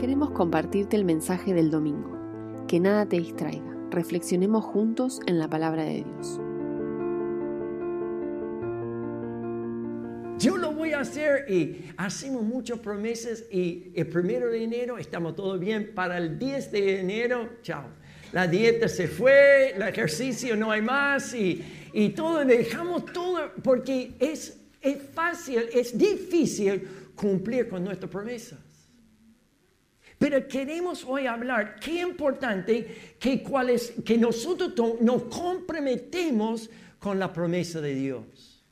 Queremos compartirte el mensaje del domingo. Que nada te distraiga. Reflexionemos juntos en la palabra de Dios. Yo lo voy a hacer y hacemos muchas promesas y el primero de enero estamos todo bien. Para el 10 de enero, chao. La dieta se fue, el ejercicio no hay más y, y todo, dejamos todo porque es, es fácil, es difícil cumplir con nuestras promesas. Pero queremos hoy hablar qué importante que, que nosotros nos comprometemos con la promesa de Dios.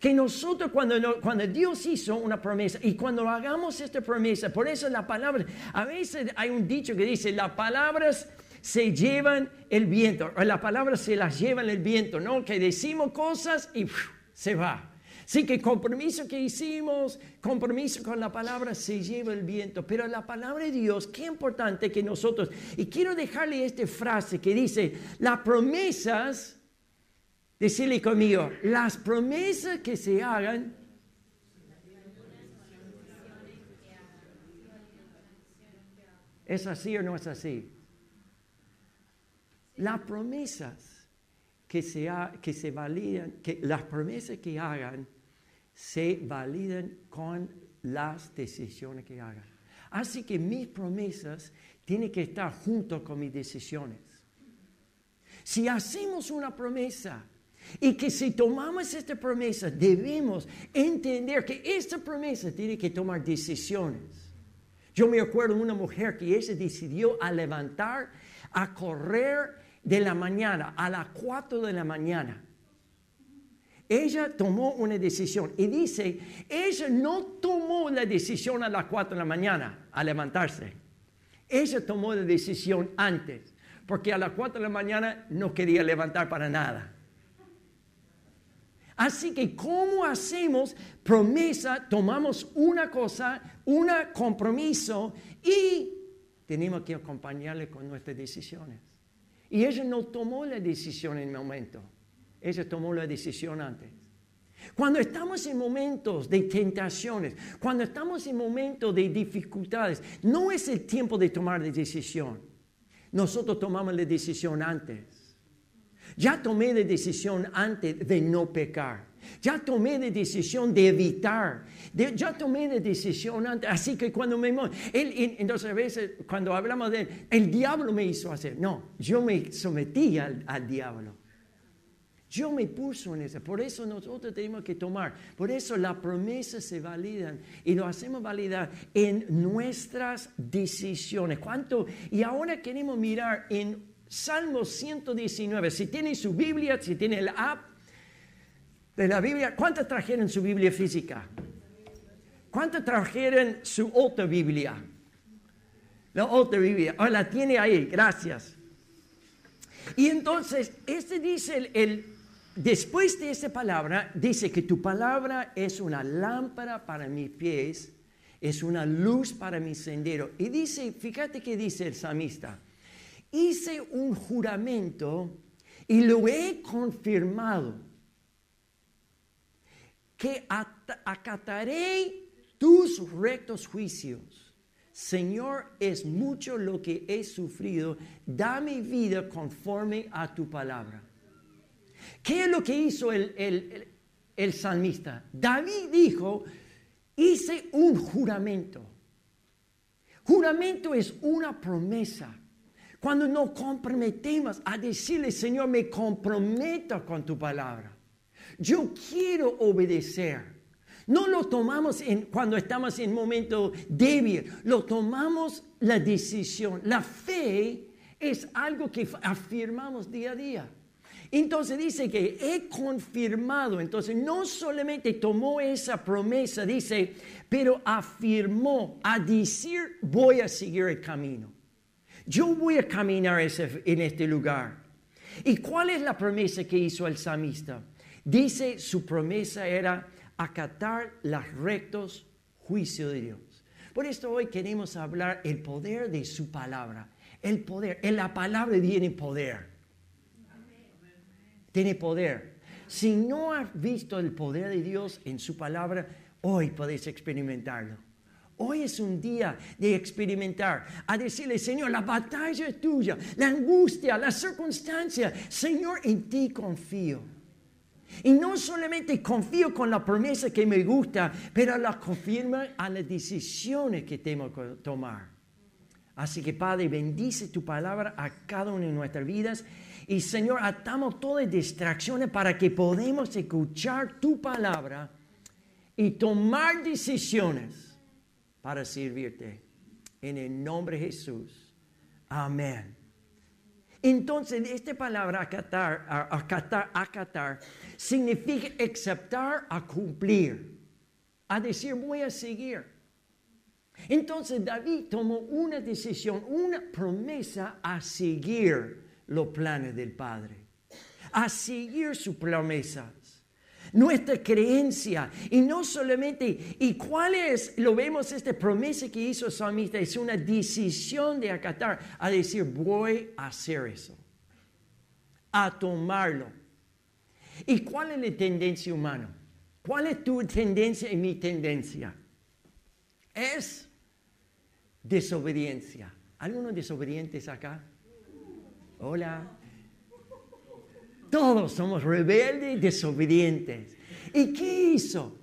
Que nosotros cuando, cuando Dios hizo una promesa y cuando hagamos esta promesa, por eso la palabra, a veces hay un dicho que dice, las palabras se llevan el viento, o las palabras se las llevan el viento, ¿no? Que decimos cosas y se va. Sí que compromiso que hicimos, compromiso con la palabra se lleva el viento, pero la palabra de Dios, qué importante que nosotros, y quiero dejarle esta frase que dice, las promesas, decirle conmigo, las promesas que se hagan, ¿es así o no es así? Las promesas que se, que se validan, que las promesas que hagan, se validan con las decisiones que hagan. Así que mis promesas tienen que estar junto con mis decisiones. Si hacemos una promesa y que si tomamos esta promesa debemos entender que esta promesa tiene que tomar decisiones. Yo me acuerdo de una mujer que ella decidió a levantar, a correr de la mañana a las 4 de la mañana ella tomó una decisión y dice, ella no tomó la decisión a las 4 de la mañana a levantarse. Ella tomó la decisión antes, porque a las 4 de la mañana no quería levantar para nada. Así que, ¿cómo hacemos promesa? Tomamos una cosa, un compromiso y tenemos que acompañarle con nuestras decisiones. Y ella no tomó la decisión en el momento. Ella tomó la decisión antes. Cuando estamos en momentos de tentaciones, cuando estamos en momentos de dificultades, no es el tiempo de tomar la decisión. Nosotros tomamos la decisión antes. Ya tomé la decisión antes de no pecar. Ya tomé la decisión de evitar. ya tomé la decisión antes. Así que cuando me... Él, entonces a veces cuando hablamos de él, el diablo me hizo hacer. No, yo me sometí al diablo. Yo me puso en eso. Por eso nosotros tenemos que tomar. Por eso las promesas se validan y lo hacemos validar en nuestras decisiones. ¿Cuánto? Y ahora queremos mirar en Salmo 119. Si tienen su Biblia, si tienen el app de la Biblia, ¿cuántos trajeron su Biblia física? ¿Cuántos trajeron su otra Biblia? La otra Biblia. Oh, la tiene ahí, gracias. Y entonces, este dice el después de esa palabra, dice que tu palabra es una lámpara para mis pies, es una luz para mi sendero. Y dice, fíjate que dice el samista, hice un juramento y lo he confirmado, que acataré tus rectos juicios. Señor, es mucho lo que he sufrido, da mi vida conforme a tu palabra. ¿Qué es lo que hizo el, el, salmista? David dijo, hice un juramento. Juramento es una promesa. Cuando nos comprometemos a decirle, Señor, me comprometo con tu palabra. Yo quiero obedecer. No lo tomamos en, cuando estamos en momento débil, lo tomamos la decisión. La fe es algo que afirmamos día a día. Entonces dice que he confirmado, entonces no solamente tomó esa promesa, dice, pero afirmó a decir, voy a seguir el camino. Yo voy a caminar en este lugar. ¿Y cuál es la promesa que hizo el samista? Dice, su promesa era acatar los rectos juicios de Dios. Por esto hoy queremos hablar el poder de su palabra. El poder, en la palabra viene poder tiene poder. Si no has visto el poder de Dios en su palabra, hoy podéis experimentarlo. Hoy es un día de experimentar, a decirle, Señor, la batalla es tuya, la angustia, la circunstancia. Señor, en ti confío. Y no solamente confío con la promesa que me gusta, pero la confirma a las decisiones que tengo que tomar. Así que Padre, bendice tu palabra a cada una de nuestras vidas. Y Señor, atamos todas las distracciones para que podamos escuchar tu palabra y tomar decisiones para servirte. En el nombre de Jesús. Amén. Entonces, esta palabra acatar, acatar, acatar significa aceptar a cumplir, a decir voy a seguir. Entonces David tomó una decisión, una promesa a seguir los planes del Padre, a seguir sus promesas nuestra creencia. Y no solamente, ¿y cuál es? Lo vemos, esta promesa que hizo el salmista, es una decisión de acatar, a decir, voy a hacer eso, a tomarlo. ¿Y cuál es la tendencia humana? ¿Cuál es tu tendencia y mi tendencia? Es desobediencia. ¿Algunos desobedientes acá? Hola. Todos somos rebeldes y desobedientes. ¿Y qué hizo?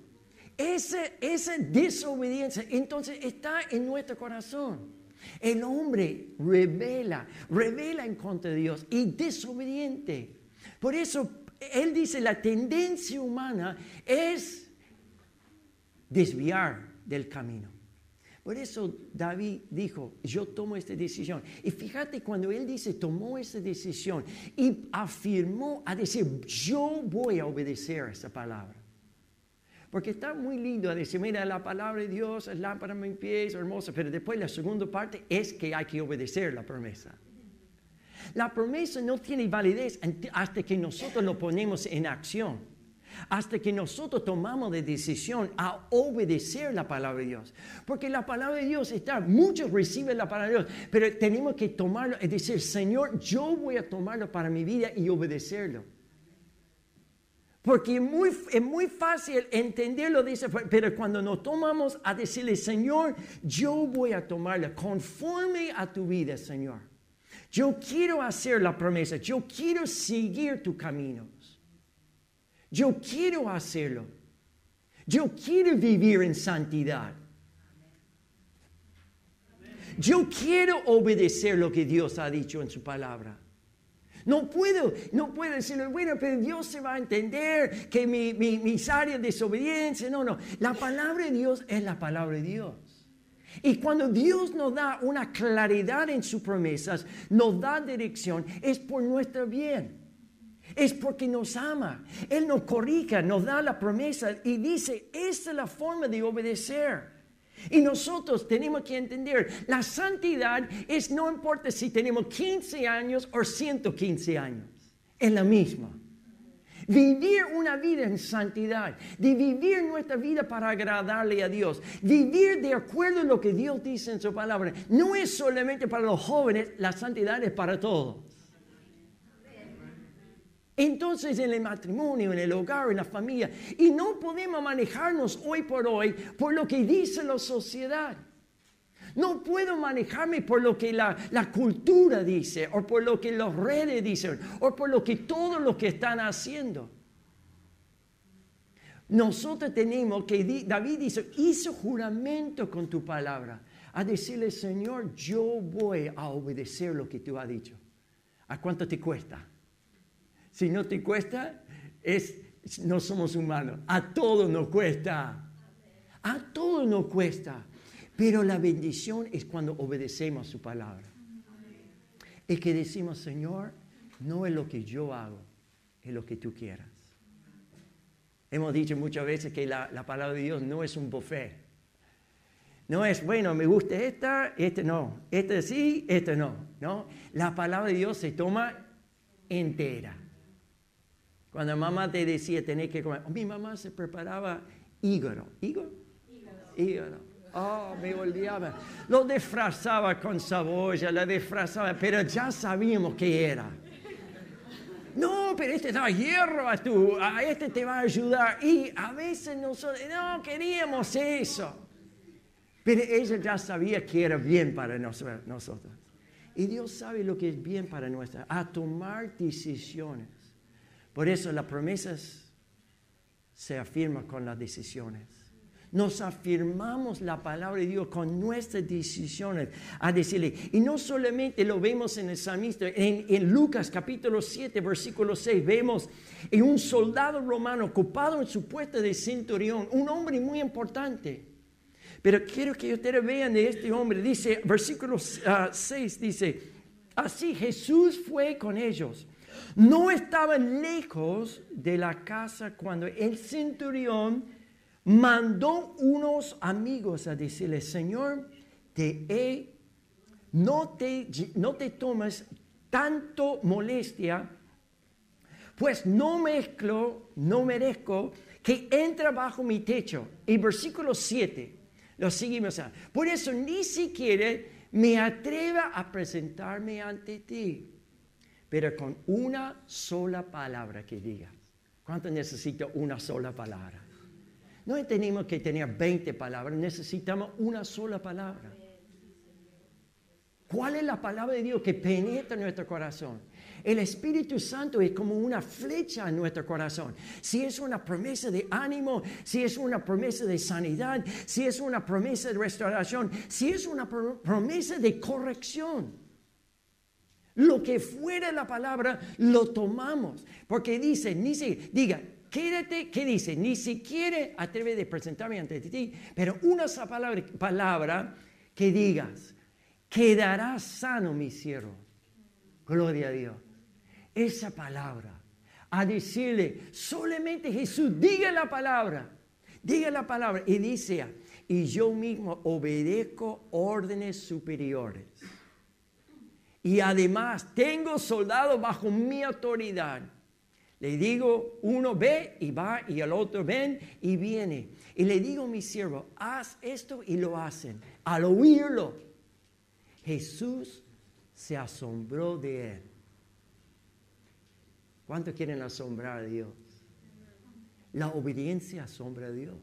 esa desobediencia entonces está en nuestro corazón. El hombre revela, revela en contra de Dios y desobediente. Por eso él dice, la tendencia humana es desviar del camino. Por eso David dijo, yo tomo esta decisión. Y fíjate cuando él dice, tomó esta decisión y afirmó a decir, yo voy a obedecer a esa palabra. Porque está muy lindo a decir, mira, la palabra de Dios es lámpara en mi pie, es hermosa, pero después la segunda parte es que hay que obedecer la promesa. La promesa no tiene validez hasta que nosotros lo ponemos en acción hasta que nosotros tomamos la decisión a obedecer la palabra de Dios. Porque la palabra de Dios está, muchos reciben la palabra de Dios, pero tenemos que tomarlo y decir, Señor, yo voy a tomarlo para mi vida y obedecerlo. Porque es muy, es muy fácil entenderlo, dice, pero cuando nos tomamos a decirle, Señor, yo voy a tomarlo conforme a tu vida, Señor. Yo quiero hacer la promesa, yo quiero seguir tu camino. Yo quiero hacerlo. Yo quiero vivir en santidad. Yo quiero obedecer lo que Dios ha dicho en su palabra. No puedo, no puedo decirlo, bueno, pero Dios se va a entender que mi, mis áreas de desobediencia. No, no. La palabra de Dios es la palabra de Dios. Y cuando Dios nos da una claridad en sus promesas, nos da dirección, es por nuestro bien es porque nos ama. Él nos corrija, nos da la promesa y dice, esta es la forma de obedecer. Y nosotros tenemos que entender, la santidad es no importa si tenemos 15 años o 115 años, es la misma. Vivir una vida en santidad, vivir nuestra vida para agradarle a Dios, vivir de acuerdo a lo que Dios dice en su palabra, no es solamente para los jóvenes, la santidad es para todos. Entonces en el matrimonio, en el hogar, en la familia, y no podemos manejarnos hoy por hoy por lo que dice la sociedad. No puedo manejarme por lo que la, la, cultura dice, o por lo que los redes dicen, o por lo que todos los que están haciendo. Nosotros tenemos que, David dice, hizo juramento con tu palabra, a decirle, Señor, yo voy a obedecer lo que tú has dicho. ¿A cuánto te cuesta? Si no te cuesta, es, no somos humanos. A todo nos cuesta. A todo nos cuesta. Pero la bendición es cuando obedecemos su palabra. Es que decimos, Señor, no es lo que yo hago, es lo que tú quieras. Hemos dicho muchas veces que la, la palabra de Dios no es un buffet. No es, bueno, me gusta esta, este no, este sí, este no, no. La palabra de Dios se toma entera. Cuando mamá te decía tener que comer, mi mamá se preparaba hígado. ¿Hígado? Hígado. Oh, me olvidaba. Lo disfrazaba con cebolla, lo disfrazaba, pero ya sabíamos qué era. No, pero este da hierro a tu, a este te va a ayudar. Y a veces nosotros, no queríamos eso. Pero ella ya sabía que era bien para nosotros. Y Dios sabe lo que es bien para nuestra, a tomar decisiones. Por eso las promesas se afirman con las decisiones. Nos afirmamos la palabra de Dios con nuestras decisiones a decirle. Y no solamente lo vemos en el salmista, en, en Lucas capítulo 7, versículo 6, vemos en un soldado romano ocupado en su puesto de centurión, un hombre muy importante. Pero quiero que ustedes vean de este hombre, dice, versículo 6 ah, dice, así Jesús fue con ellos. No estaban lejos de la casa cuando el centurión mandó unos amigos a decirle, Señor, te no te, no te tomes tanto molestia, pues no mezclo, no merezco que entre bajo mi techo. Y versículo 7, lo seguimos. Por eso ni siquiera me atreva a presentarme ante ti, pero con una sola palabra que digas. ¿Cuánto necesito una sola palabra? No tenemos que tener 20 palabras, necesitamos una sola palabra. ¿Cuál es la palabra de Dios que penetra nuestro corazón? El Espíritu Santo es como una flecha en nuestro corazón. Si es una promesa de ánimo, si es una promesa de sanidad, si es una promesa de restauración, si es una promesa de corrección. Lo que fuera la palabra, lo tomamos. Porque dice, ni se diga, quédate, ¿qué dice? Ni siquiera atreve de presentarme ante ti, pero una palabra, palabra que digas, quedará sano mi siervo. Gloria a Dios esa palabra, a decirle, solamente Jesús, diga la palabra, diga la palabra y dice, y yo mismo obedezco órdenes superiores. Y además tengo soldados bajo mi autoridad. Le digo, uno ve y va y el otro ven y viene. Y le digo a mi siervo, haz esto y lo hacen. Al oírlo, Jesús se asombró de él. ¿Cuántos quieren asombrar a Dios? La obediencia asombra a Dios.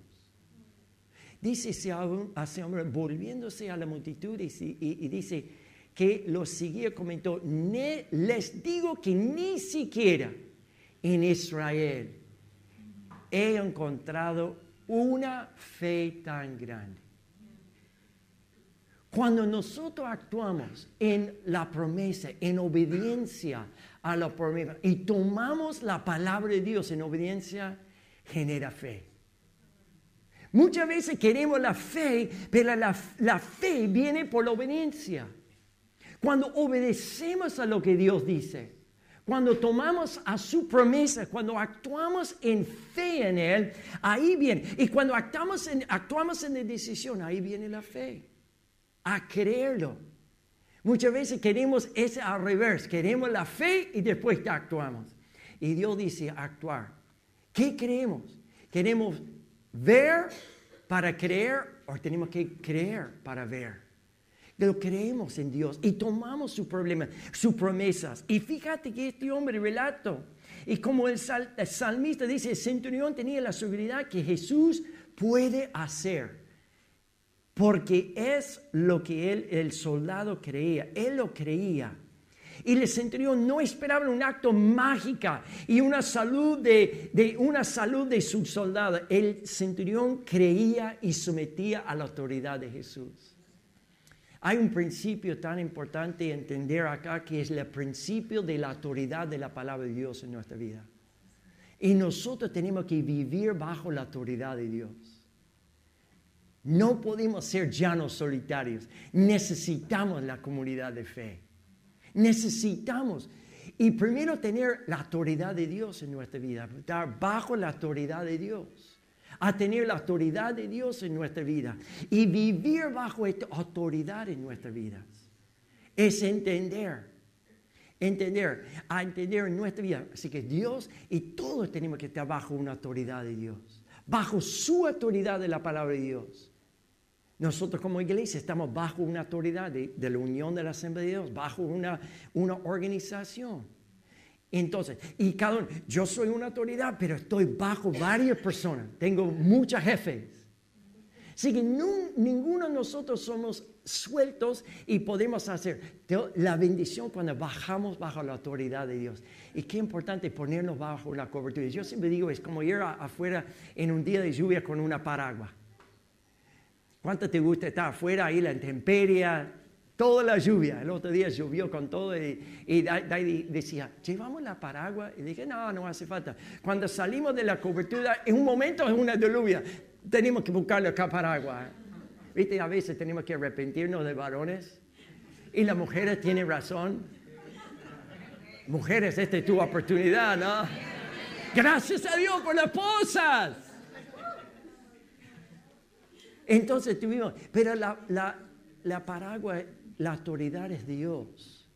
Dice ese hombre, volviéndose a la multitud y, dice que los seguía, comentó, les digo que ni siquiera en Israel he encontrado una fe tan grande. Cuando nosotros actuamos en la promesa, en obediencia a la promesa y tomamos la palabra de Dios en obediencia, genera fe. Muchas veces queremos la fe, pero la, la, fe viene por la obediencia. Cuando obedecemos a lo que Dios dice, cuando tomamos a su promesa, cuando actuamos en fe en Él, ahí viene. Y cuando actuamos en, actuamos en la decisión, ahí viene la fe. A creerlo. Muchas veces queremos ese al revés, queremos la fe y después actuamos. Y Dios dice actuar. ¿Qué creemos? ¿Queremos ver para creer o tenemos que creer para ver? Lo creemos en Dios y tomamos su problema, sus promesas. Y fíjate que este hombre relato, y como el, el salmista dice, el centurión tenía la seguridad que Jesús puede hacer porque es lo que el soldado creía, él lo creía. Y el centurión no esperaba un acto mágico y una salud de, una salud de su soldado. El centurión creía y sometía a la autoridad de Jesús. Hay un principio tan importante entender acá que es el principio de la autoridad de la palabra de Dios en nuestra vida. Y nosotros tenemos que vivir bajo la autoridad de Dios. No podemos ser llanos solitarios. Necesitamos la comunidad de fe. Necesitamos. Y primero tener la autoridad de Dios en nuestra vida, estar bajo la autoridad de Dios, a tener la autoridad de Dios en nuestra vida y vivir bajo esta autoridad en nuestras vidas. Es entender, entender, a entender en nuestra vida. Así que Dios y todos tenemos que estar bajo una autoridad de Dios, bajo su autoridad de la palabra de Dios. Nosotros como iglesia estamos bajo una autoridad de, la Unión de la Asamblea de Dios, bajo una, una organización. Entonces, y cada uno, yo soy una autoridad, pero estoy bajo varias personas, tengo muchos jefes. Así que ninguno de nosotros somos sueltos y podemos hacer la bendición cuando bajamos bajo la autoridad de Dios. Y qué importante ponernos bajo la cobertura. Yo siempre digo, es como ir afuera en un día de lluvia con una paraguas. ¿Cuánto te gusta estar afuera ahí la intemperie, toda la lluvia? El otro día llovió con todo y, y decía, ¿llevamos la paraguas? Y dije, no, no hace falta. Cuando salimos de la cobertura, en un momento es una lluvia, tenemos que buscarle acá paraguas. Viste, a veces tenemos que arrepentirnos de varones y las mujeres tienen razón. Mujeres, esta es tu oportunidad, ¿no? Gracias a Dios por las esposas. Entonces tuvimos, pero la, la, la paraguas, la autoridad es Dios.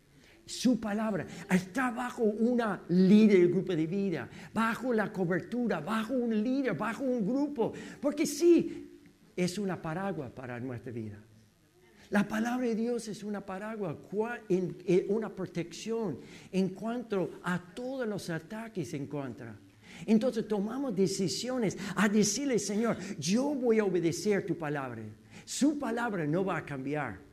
Su palabra está bajo una líder grupo de vida, bajo la cobertura, bajo un líder, bajo un grupo. Porque sí, es una paraguas para nuestra vida. La palabra de Dios es una paraguas, una protección en cuanto a todos los ataques en contra. Entonces tomamos decisiones a decirle, Señor, yo voy a obedecer tu palabra. Su palabra no va a cambiar.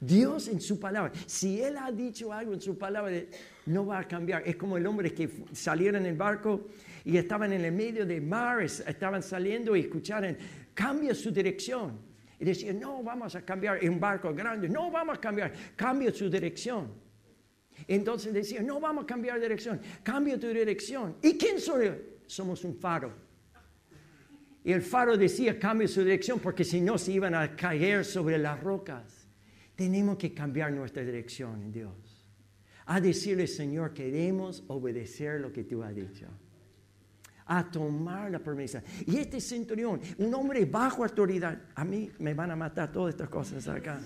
Dios en su palabra, si Él ha dicho algo en su palabra, no va a cambiar. Es como el hombre que salieron en el barco y estaban en el medio del mar, estaban saliendo y escucharon, cambia su dirección. Y decían, no, vamos a cambiar en barco grande, no vamos a cambiar, cambia su dirección. Entonces decían, no vamos a cambiar de dirección, cambia tu dirección. ¿Y quién soy? Somos un faro. Y el faro decía, cambia su dirección porque si no se iban a caer sobre las rocas. Tenemos que cambiar nuestra dirección en Dios. A decirle, Señor, queremos obedecer lo que tú has dicho a tomar la promesa. Y este centurión, un hombre bajo autoridad, a mí me van a matar todas estas cosas acá.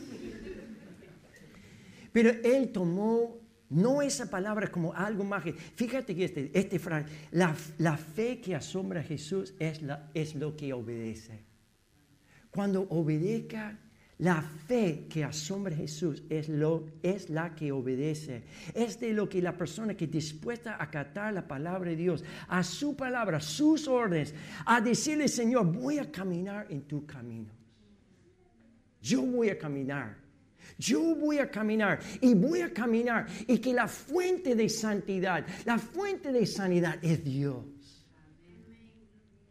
Pero él tomó no esa palabra como algo mágico. Fíjate que este, este frase, la, la, fe que asombra a Jesús es, la, es lo que obedece. Cuando obedezca la fe que asombra a Jesús es, lo, es la que obedece. Es de lo que la persona que dispuesta a acatar la palabra de Dios, a su palabra, sus órdenes, a decirle, Señor, voy a caminar en tu camino. Yo voy a caminar. Yo voy a caminar y voy a caminar y que la fuente de santidad, la fuente de sanidad es Dios.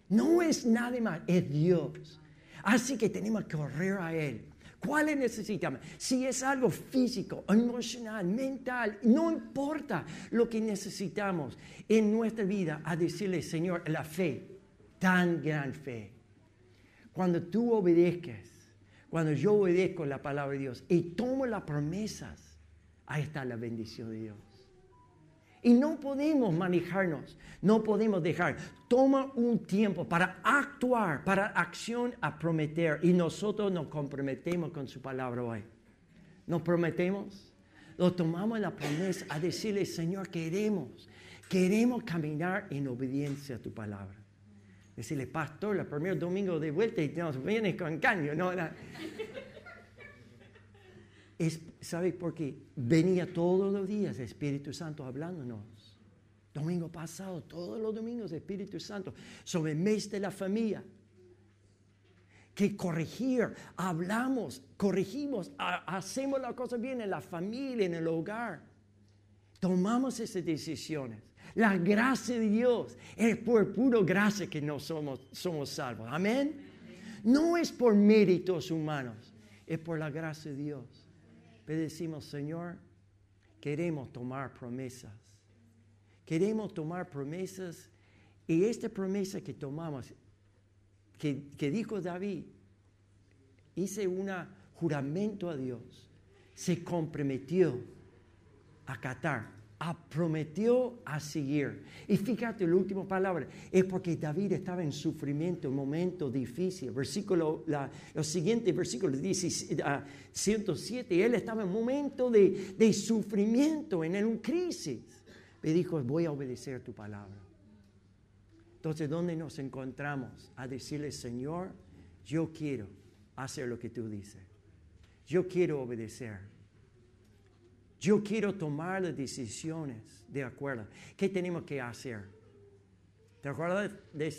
No es nada más, es Dios. Así que tenemos que correr a Él. ¿Cuáles necesitamos? Si es algo físico, emocional, mental, no importa lo que necesitamos en nuestra vida, a decirle, Señor, la fe, tan gran fe. Cuando tú obedezcas, cuando yo obedezco la palabra de Dios y tomo las promesas, ahí está la bendición de Dios. Y no podemos manejarnos, no podemos dejar. Toma un tiempo para actuar, para acción a prometer. Y nosotros nos comprometemos con su palabra hoy. Nos prometemos, lo tomamos la promesa a decirle, Señor, queremos, queremos caminar en obediencia a tu palabra. Decirle, pastor, el primer domingo de vuelta y nos viene con caño. No. Es, ¿Sabe por qué? Venía todos los días el Espíritu Santo hablándonos. Domingo pasado, todos los domingos, el Espíritu Santo, sobre el mes de la familia. Que corregir, hablamos, corregimos, hacemos la cosa bien en la familia, en el hogar. Tomamos esas decisiones. La gracia de Dios es por puro gracia que no somos, somos salvos. Amén. No es por méritos humanos, es por la gracia de Dios. Pero decimos, Señor, queremos tomar promesas. Queremos tomar promesas. Y esta promesa que tomamos, que, que dijo David, hice un juramento a Dios, se comprometió a acatar prometió a seguir. Y fíjate, la última palabra es porque David estaba en sufrimiento, un momento difícil. Versículo, la, los siguientes versículos dice 107, él estaba en un momento de, de sufrimiento, en una crisis. Me dijo, voy a obedecer tu palabra. Entonces, ¿dónde nos encontramos? A decirle, Señor, yo quiero hacer lo que tú dices. Yo quiero obedecer. Yo quiero tomar las decisiones de acuerdo. ¿Qué tenemos que hacer? ¿Te acuerdas de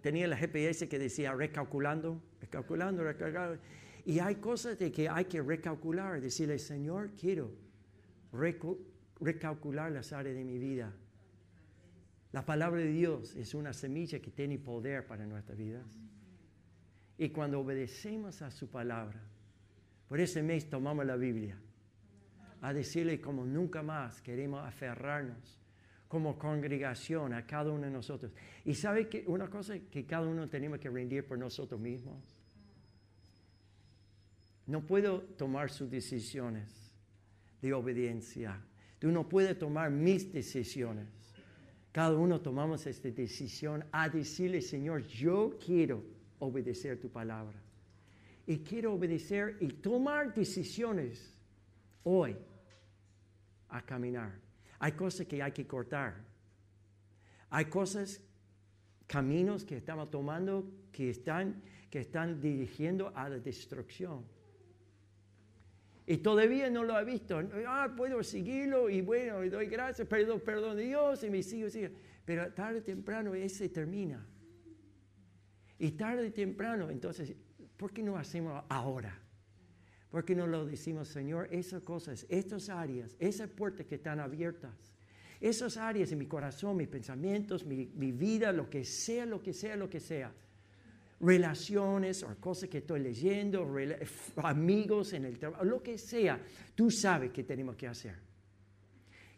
tenía el GPS que decía recalculando, recalculando, recalculando. Y hay cosas de que hay que recalcular, decirle, Señor, quiero recalcular las áreas de mi vida. La palabra de Dios es una semilla que tiene poder para nuestras vidas. Y cuando obedecemos a su palabra, por ese mes tomamos la Biblia, a decirle como nunca más queremos aferrarnos como congregación a cada uno de nosotros. Y sabe que una cosa que cada uno tenemos que rendir por nosotros mismos. No puedo tomar sus decisiones de obediencia. Tú no puedes tomar mis decisiones. Cada uno tomamos esta decisión a decirle, Señor, yo quiero obedecer tu palabra. Y quiero obedecer y tomar decisiones hoy a caminar. Hay cosas que hay que cortar. Hay cosas, caminos que estamos tomando que están, que están dirigiendo a la destrucción. Y todavía no lo he visto. Ah, puedo seguirlo y bueno, y doy gracias, perdón, perdón Dios y me sigo, sigo. Pero tarde o temprano ese termina. Y tarde o temprano, entonces, ¿por qué no hacemos ahora? ¿Por qué no lo decimos, Señor? Esas cosas, estas áreas, esas puertas que están abiertas, esas áreas en mi corazón, mis pensamientos, mi, vida, lo que sea, lo que sea, lo que sea. Relaciones o cosas que estoy leyendo, amigos en el trabajo, lo que sea, tú sabes qué tenemos que hacer.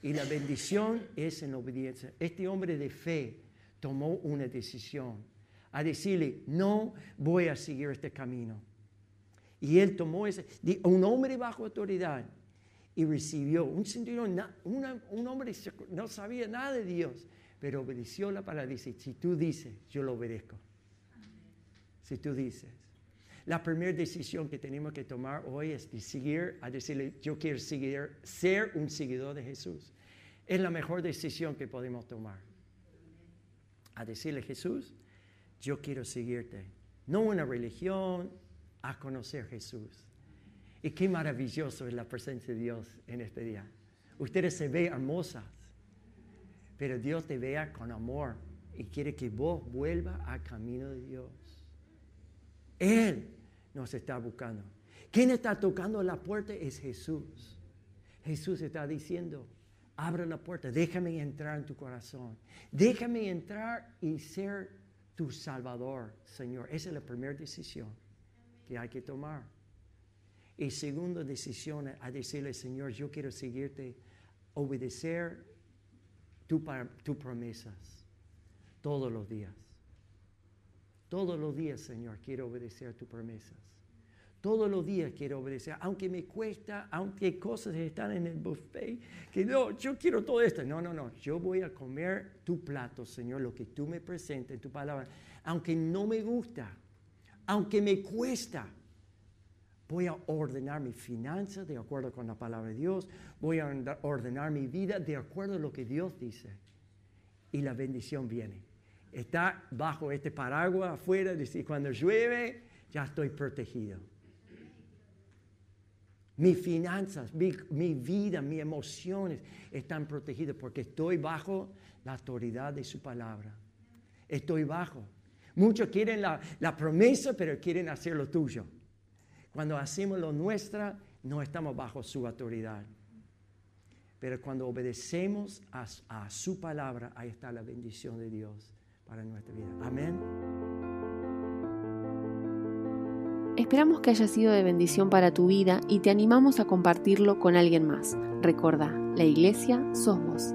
Y la bendición es en obediencia. Este hombre de fe tomó una decisión a decirle, no voy a seguir este camino. Y él tomó ese, un hombre bajo autoridad y recibió, un centurión, un hombre no sabía nada de Dios, pero obedeció la palabra. Dice, si tú dices, yo lo obedezco. Si tú dices. La primera decisión que tenemos que tomar hoy es de seguir, a decirle, yo quiero seguir, ser un seguidor de Jesús. Es la mejor decisión que podemos tomar. A decirle, Jesús, yo quiero seguirte. No una religión, a conocer Jesús. Y qué maravilloso es la presencia de Dios en este día. Ustedes se ven hermosas, pero Dios te vea con amor y quiere que vos vuelvas al camino de Dios. Él nos está buscando. ¿Quién está tocando la puerta? Es Jesús. Jesús está diciendo, abre la puerta, déjame entrar en tu corazón. Déjame entrar y ser tu Salvador, Señor. Esa es la primera decisión que hay que tomar. Y segunda decisión, a decirle, Señor, yo quiero seguirte, obedecer tus tu promesas todos los días. Todos los días, Señor, quiero obedecer tus promesas. Todos los días quiero obedecer, aunque me cuesta, aunque cosas están en el buffet, que no, yo quiero todo esto. No, no, no, yo voy a comer tu plato, Señor, lo que tú me presentes, tu palabra, aunque no me gusta, aunque me cuesta. Voy a ordenar mi finanzas de acuerdo con la palabra de Dios. Voy a ordenar mi vida de acuerdo a lo que Dios dice. Y la bendición viene. Está bajo este paraguas afuera, y cuando llueve, ya estoy protegido. Mis finanzas, mi, mi, vida, mis emociones están protegidas porque estoy bajo la autoridad de su palabra. Estoy bajo. Muchos quieren la, promesa, pero quieren hacer lo tuyo. Cuando hacemos lo nuestra, no estamos bajo su autoridad. Pero cuando obedecemos a, a, su palabra, ahí está la bendición de Dios para nuestra vida. Amén. Esperamos que haya sido de bendición para tu vida y te animamos a compartirlo con alguien más. Recuerda, la iglesia sos vos.